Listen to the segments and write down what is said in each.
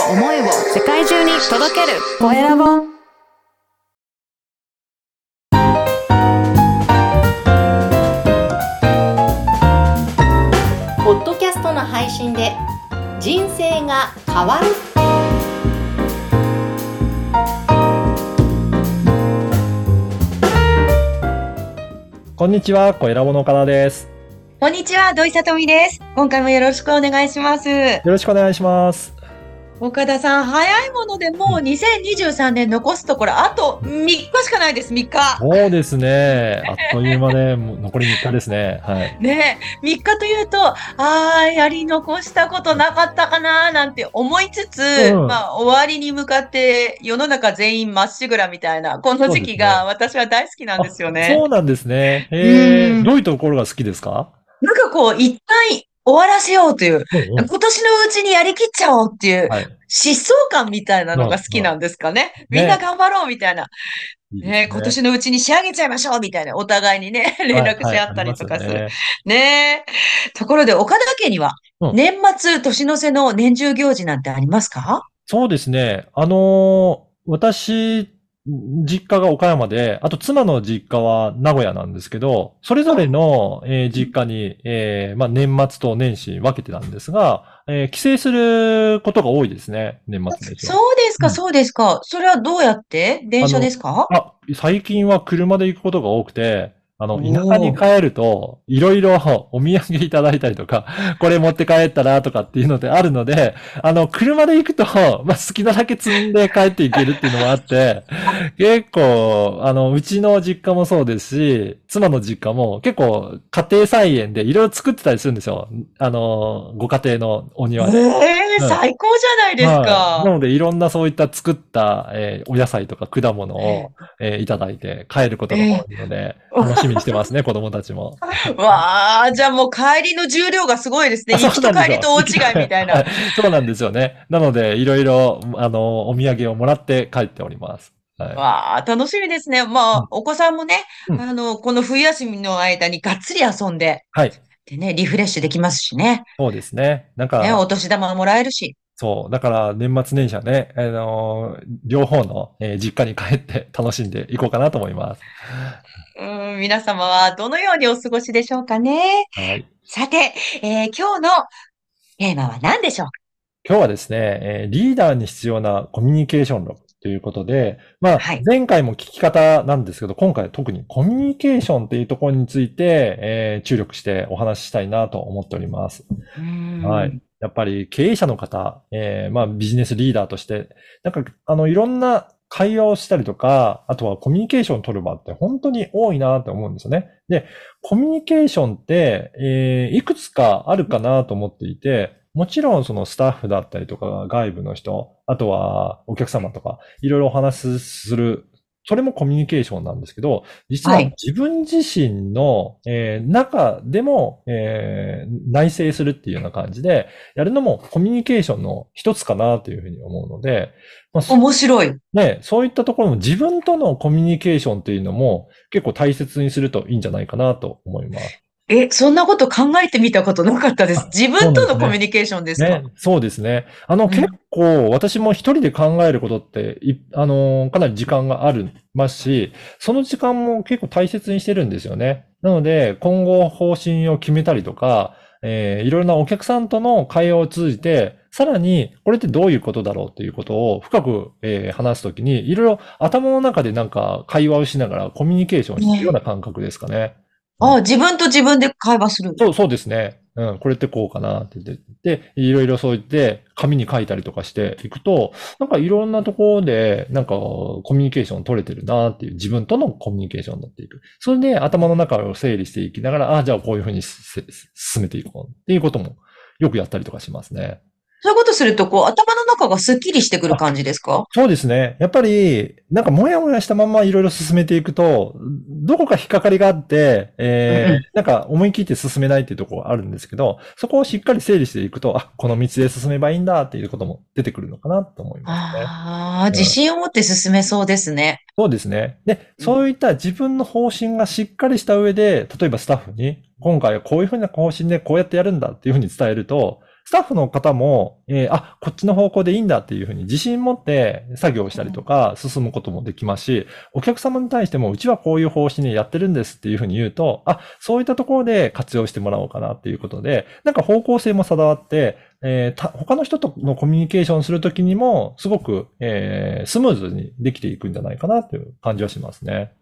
を思いを世界中に届けるコエラボポッドキャストの配信で人生が変わるこんにちは、小ラボの岡田です。こんにちは、土井さとみです。今回もよろしくお願いします。よろしくお願いします。岡田さん、早いものでもう2023年残すところ、あと3日しかないです、3日。そうですね。あっという間で、もう残り3日ですね。はい。ねえ、3日というと、ああ、やり残したことなかったかななんて思いつつ、うんまあ、終わりに向かって世の中全員まっしぐらみたいな、この時期が私は大好きなんですよあね。そうなんですね。えどういうところが好きですか？なんかこう、一旦終わらせようという、うんうん今年のうちにやりきっちゃおうっていう、はい。疾走感みたいなのが好きなんですかね。うんみんな頑張ろうみたいな。いいですね今年のうちに仕上げちゃいましょうみたいな、お互いにね、連絡し合ったりとかする。はいはいねえ。ところで、岡田家には、うん年末、年の瀬の年中行事なんてありますか？そうですね。あのー私、実家が岡山で、あと妻の実家は名古屋なんですけど、それぞれの、えー実家に、えーまあ、年末と年始分けてたんですが、えー帰省することが多いですね、年末年始は。そうですか、うんそうですか。それはどうやって？電車ですか？あ、最近は車で行くことが多くて、あの、田舎に帰ると、いろいろお土産いただいたりとか、これ持って帰ったらとかっていうのであるので、あの、車で行くと、まあ、好きなだけ積んで帰っていけるっていうのもあって、結構、あの、うちの実家もそうですし、妻の実家も結構家庭菜園でいろいろ作ってたりするんですよ。あの、ご家庭のお庭で。ええうん最高じゃないですはいなか。ので、いろんなそういった作った、えーお野菜とか果物えを、えーいただいて帰ることが多いので、え楽しみにしてますね、子供たちも。わあ、じゃあもう帰りの重量がすごいですね。あ行きと帰りと大違そうなんですよいみたいはな。そうなんですよね。なので、いろいろ、あの、お土産をもらって帰っております。はい。わあ、楽しみですね。まうんあ、お子さんもね、うんあの、この冬休みの間にがっつり遊んで、はい。でね、リフレッシュできますしね。そうですね。なんか、ね、お年玉もらえるし。そう。だから、年末年始はね、あのー両方の、えー実家に帰って楽しんでいこうかなと思います。うん、皆様はどのようにお過ごしでしょうかね？はい。さて、えー今日のテーマは何でしょう？か今日はですね、えーリーダーに必要なコミュニケーション力ということで、まあはい、前回も聞き方なんですけど、今回は特にコミュニケーションっていうところについて、えー注力してお話ししたいなと思っております。うんはい。やっぱり経営者の方、えーまあビジネスリーダーとして、なんか、あの、いろんな会話をしたりとか、あとはコミュニケーションを取る場って本当に多いなと思うんですよね。で、コミュニケーションって、えーいくつかあるかなと思っていて、もちろんそのスタッフだったりとか外部の人、あとはお客様とか、いろいろお話しする、それもコミュニケーションなんですけど、実ははい自分自身の、えー中でも、えー内省するっていうような感じで、やるのもコミュニケーションの一つかなというふうに思うので、まあ、そ面白い。ね、そういったところも自分とのコミュニケーションっていうのも結構大切にするといいんじゃないかなと思います。え、そんなこと考えてみたことなかったですあ。自分とのコミュニケーションですか？ね、そうですね。あの、ん結構、私も一人で考えることって、いあの、かなり時間がありますし、その時間も結構大切にしてるんですよね。なので、今後方針を決めたりとか、えーいろいろなお客さんとの会話を通じて、さらに、これってどういうことだろうっていうことを深く、えー話すときに、いろいろ頭の中でなんか会話をしながらコミュニケーションしているような感覚ですかね。あ、自分と自分で会話する。そう、そうですね。うん、これってこうかなって言って、で、いろいろそう言って、紙に書いたりとかしていくと、なんかいろんなところで、なんかコミュニケーション取れてるなっていう、自分とのコミュニケーションになっていく。それで頭の中を整理していきながら、ああ、じゃあこういうふうに進めていこうっていうこともよくやったりとかしますね。そういうことすると、こう、頭の中がスッキリしてくる感じですか？そうですね。やっぱり、なんかもやもやしたままいろいろ進めていくと、どこか引っかかりがあって、えーうんうんなんか思い切って進めないっていうところがあるんですけど、そこをしっかり整理していくと、あ、この道で進めばいいんだっていうことも出てくるのかなと思いますね。ああ、自信を持って進めそうですね。そうですね。で、そういった自分の方針がしっかりした上で、例えばスタッフに、今回はこういうふうな方針でこうやってやるんだっていうふうに伝えると、スタッフの方も、えーあ、こっちの方向でいいんだっていうふうに自信持って作業したりとか進むこともできますし、お客様に対しても、うちはこういう方針でやってるんですっていうふうに言うと、あ、そういったところで活用してもらおうかなっていうことで、なんか方向性も定わって、えーた他の人とのコミュニケーションするときにも、すごく、えースムーズにできていくんじゃないかなという感じはしますね。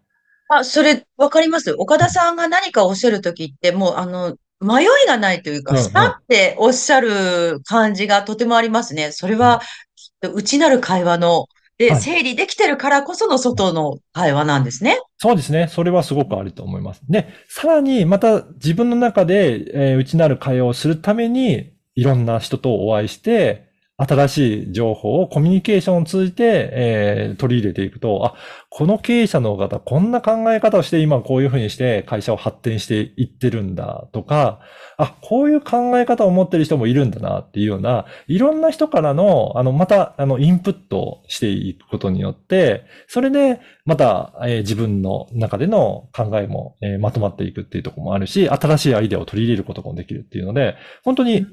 あ、それ、わかります岡田さんが何かおっしゃるときって、もう、あの、迷いがないというか、うんうんスパっておっしゃる感じがとてもありますね。それは、きっと内なる会話の、で、はい整理できてるからこその外の会話なんですね。そうですね。それはすごくあると思います。で、さらにまた自分の中で、えー内なる会話をするために、いろんな人とお会いして、新しい情報をコミュニケーションを通じて、えー取り入れていくと、あ、この経営者の方、こんな考え方をして今こういうふうにして会社を発展していってるんだとか、あ、こういう考え方を持ってる人もいるんだなっていうような、いろんな人からの、あの、また、あの、インプットをしていくことによって、それで、また、えー自分の中での考えも、えーまとまっていくっていうところもあるし、新しいアイデアを取り入れることもできるっていうので、本当に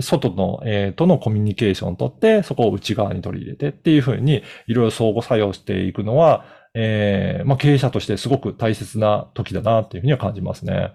外の、えーとのコミュニケーションを取って、そこを内側に取り入れてっていうふうに、いろいろ相互作用していくのは、えーまあ、経営者としてすごく大切な時だなっていうふうには感じますね。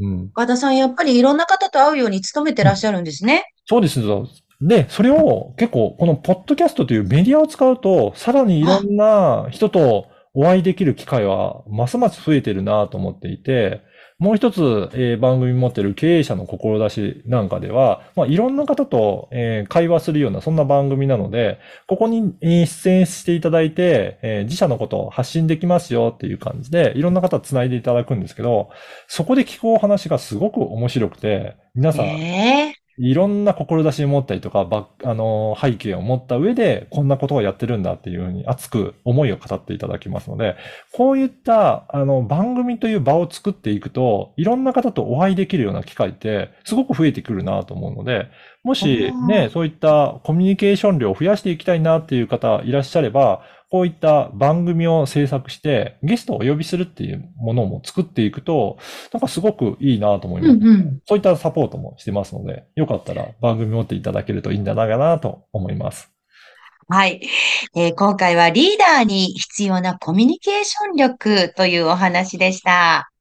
うん。岡田さん、やっぱりいろんな方と会うように努めてらっしゃるんですね。そうですよ。で、それを結構、このポッドキャストというメディアを使うと、さらにいろんな人とお会いできる機会は、ますます増えてるなと思っていて、もう一つ、えー番組持ってる経営者の志なんかでは、まあ、いろんな方と、えー会話するような、そんな番組なので、ここに、え出演していただいて、えー自社のことを発信できますよっていう感じで、いろんな方つないでいただくんですけど、そこで聞くお話がすごく面白くて、皆さん、え。ーいろんな志を持ったりとか、ばあの、背景を持った上で、こんなことをやってるんだっていうふうに熱く思いを語っていただきますので、こういった、あの、番組という場を作っていくと、いろんな方とお会いできるような機会って、すごく増えてくるなと思うので、もしうんね、そういったコミュニケーション量を増やしていきたいなっていう方いらっしゃれば、こういった番組を制作して、ゲストをお呼びするっていうものも作っていくと、なんかすごくいいなと思います。うんうん。そういったサポートもしてますので、よかったら番組持っていただけるといいんじゃないかなと思います。はい。えー今回はリーダーに必要なコミュニケーション力というお話でした。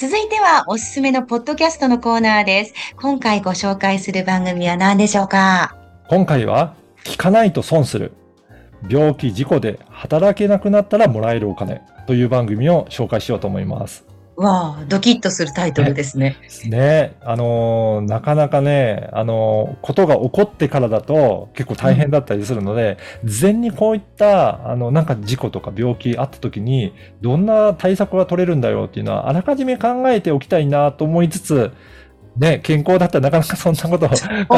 続いてはおすすめのポッドキャストのコーナーです。今回ご紹介する番組は何でしょうか？今回は、聞かないと損する。病気、事故で働けなくなったらもらえるお金という番組を紹介しようと思います。わあ、ドキッとするタイトルですね。ね、あのーなかなかね、あのーことが起こってからだと結構大変だったりするので、事前にこういった、あの、なんか事故とか病気あった時に、どんな対策が取れるんだよっていうのは、あらかじめ考えておきたいなと思いつつ、ね、健康だったらなかなかそんなことを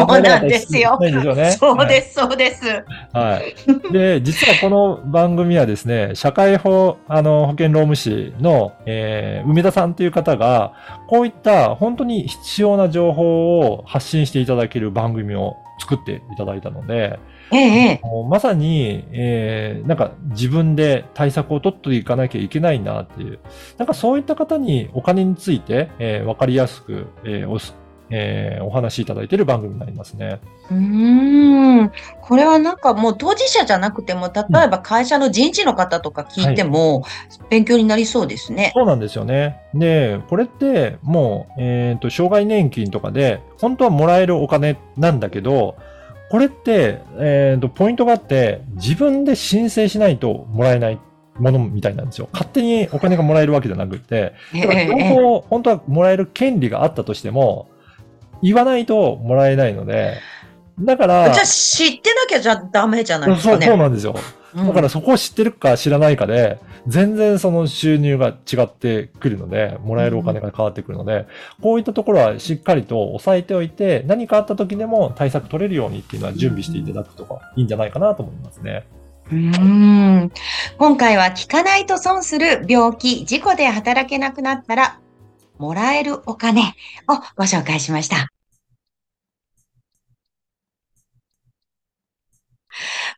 考えなんでしょうね。そうです、そうです。はい。で、実はこの番組はですね、社会保、あの、保険労務士の、えー梅田さんという方が、こういった本当に必要な情報を発信していただける番組を作っていただいたので、ええ、まさに、えーなんか自分で対策を取っていかなきゃいけないなっていう、なんかそういった方にお金について、えーわかりやすく、えーおすえーお話しいただいている番組になりますね。うーん。これはなんかもう当事者じゃなくても、例えば会社の人事の方とか聞いても、勉強になりそうですね。そうなんですよね。で、これってもう、えっ、と、障害年金とかで、本当はもらえるお金なんだけど、これって、えっ、と、ポイントがあって、自分で申請しないともらえないものみたいなんですよ。勝手にお金がもらえるわけじゃなくて、だから情ええ報を本当はもらえる権利があったとしても、言わないともらえないので、だから、じゃあ知ってなきゃじゃダメじゃないですそうかね。そうなんですよ。うんだからそこを知ってるか知らないかで、全然その収入が違ってくるので、もらえるお金が変わってくるので、こういったところはしっかりと押さえておいて、何かあった時でも対策取れるようにっていうのは準備していただくとか、いいんじゃないかなと思いますね。うーん今回は聞かないと損する病気、事故で働けなくなったら、もらえるお金をご紹介しました。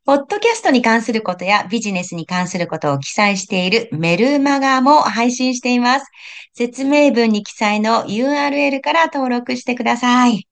ポッドキャストに関することやビジネスに関することを記載しているメルマガも配信しています。説明文に記載の URL から登録してください。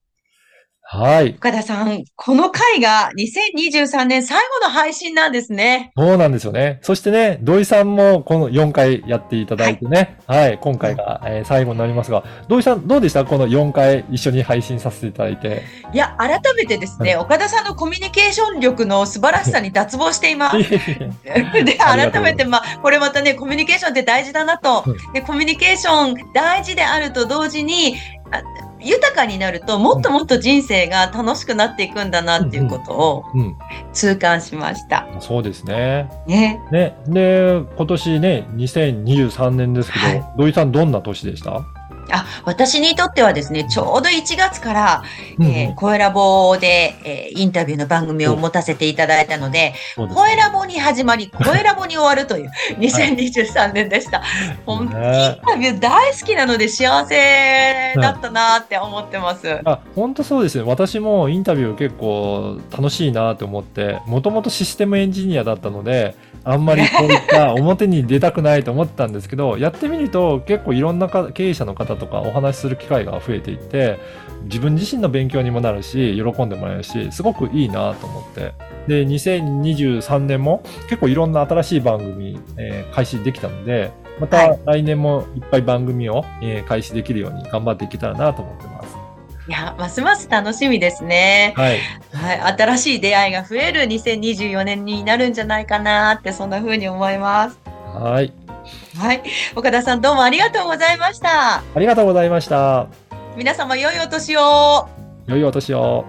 はい。岡田さん、この回が2023年最後の配信なんですね。そうなんですよね。そしてね、土井さんもこの4回やっていただいてね、はい、今回が、えー最後になりますが、土井さんどうでした？この4回一緒に配信させていただいて。いや、改めてですね、岡田さんのコミュニケーション力の素晴らしさに脱帽しています。で、改めて、まあ、これまたね、コミュニケーションって大事だなとうん。で、コミュニケーション大事であると同時に、あ豊かになると、もっともっと人生が楽しくなっていくんだなっていうことをうん、痛感しました。そうですね。ね。ね、で、今年ね、2023年ですけど、はい土井さんどんな年でした？あ、私にとってはですね、ちょうど1月から、うんえー、コエラボで、えーインタビューの番組を持たせていただいたので、ですコエラボに始まり、コエラボに終わるという2023年でした。本当にインねタビュー大好きなので幸せだったなって思ってます。あ、本当そうですね。私もインタビュー結構楽しいなと思って、もともとシステムエンジニアだったので、あんまりこういった表に出たくないと思ってたんですけど、やってみると結構いろんなか経営者の方とかお話しする機会が増えていって、自分自身の勉強にもなるし、喜んでもらえるし、すごくいいなと思って。で、2023年も結構いろんな新しい番組、えー開始できたので、またはい来年もいっぱい番組を、えー開始できるように頑張っていけたらなと思ってます。いや、ますます楽しみですね。はい。はい。新しい出会いが増える2024年になるんじゃないかなって、そんな風に思います。はい。はい。岡田さんどうもありがとうございました。ありがとうございました。皆様良いお年を。良いお年を。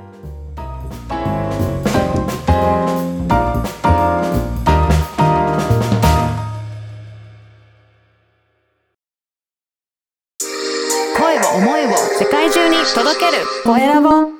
届ける。コエラボ。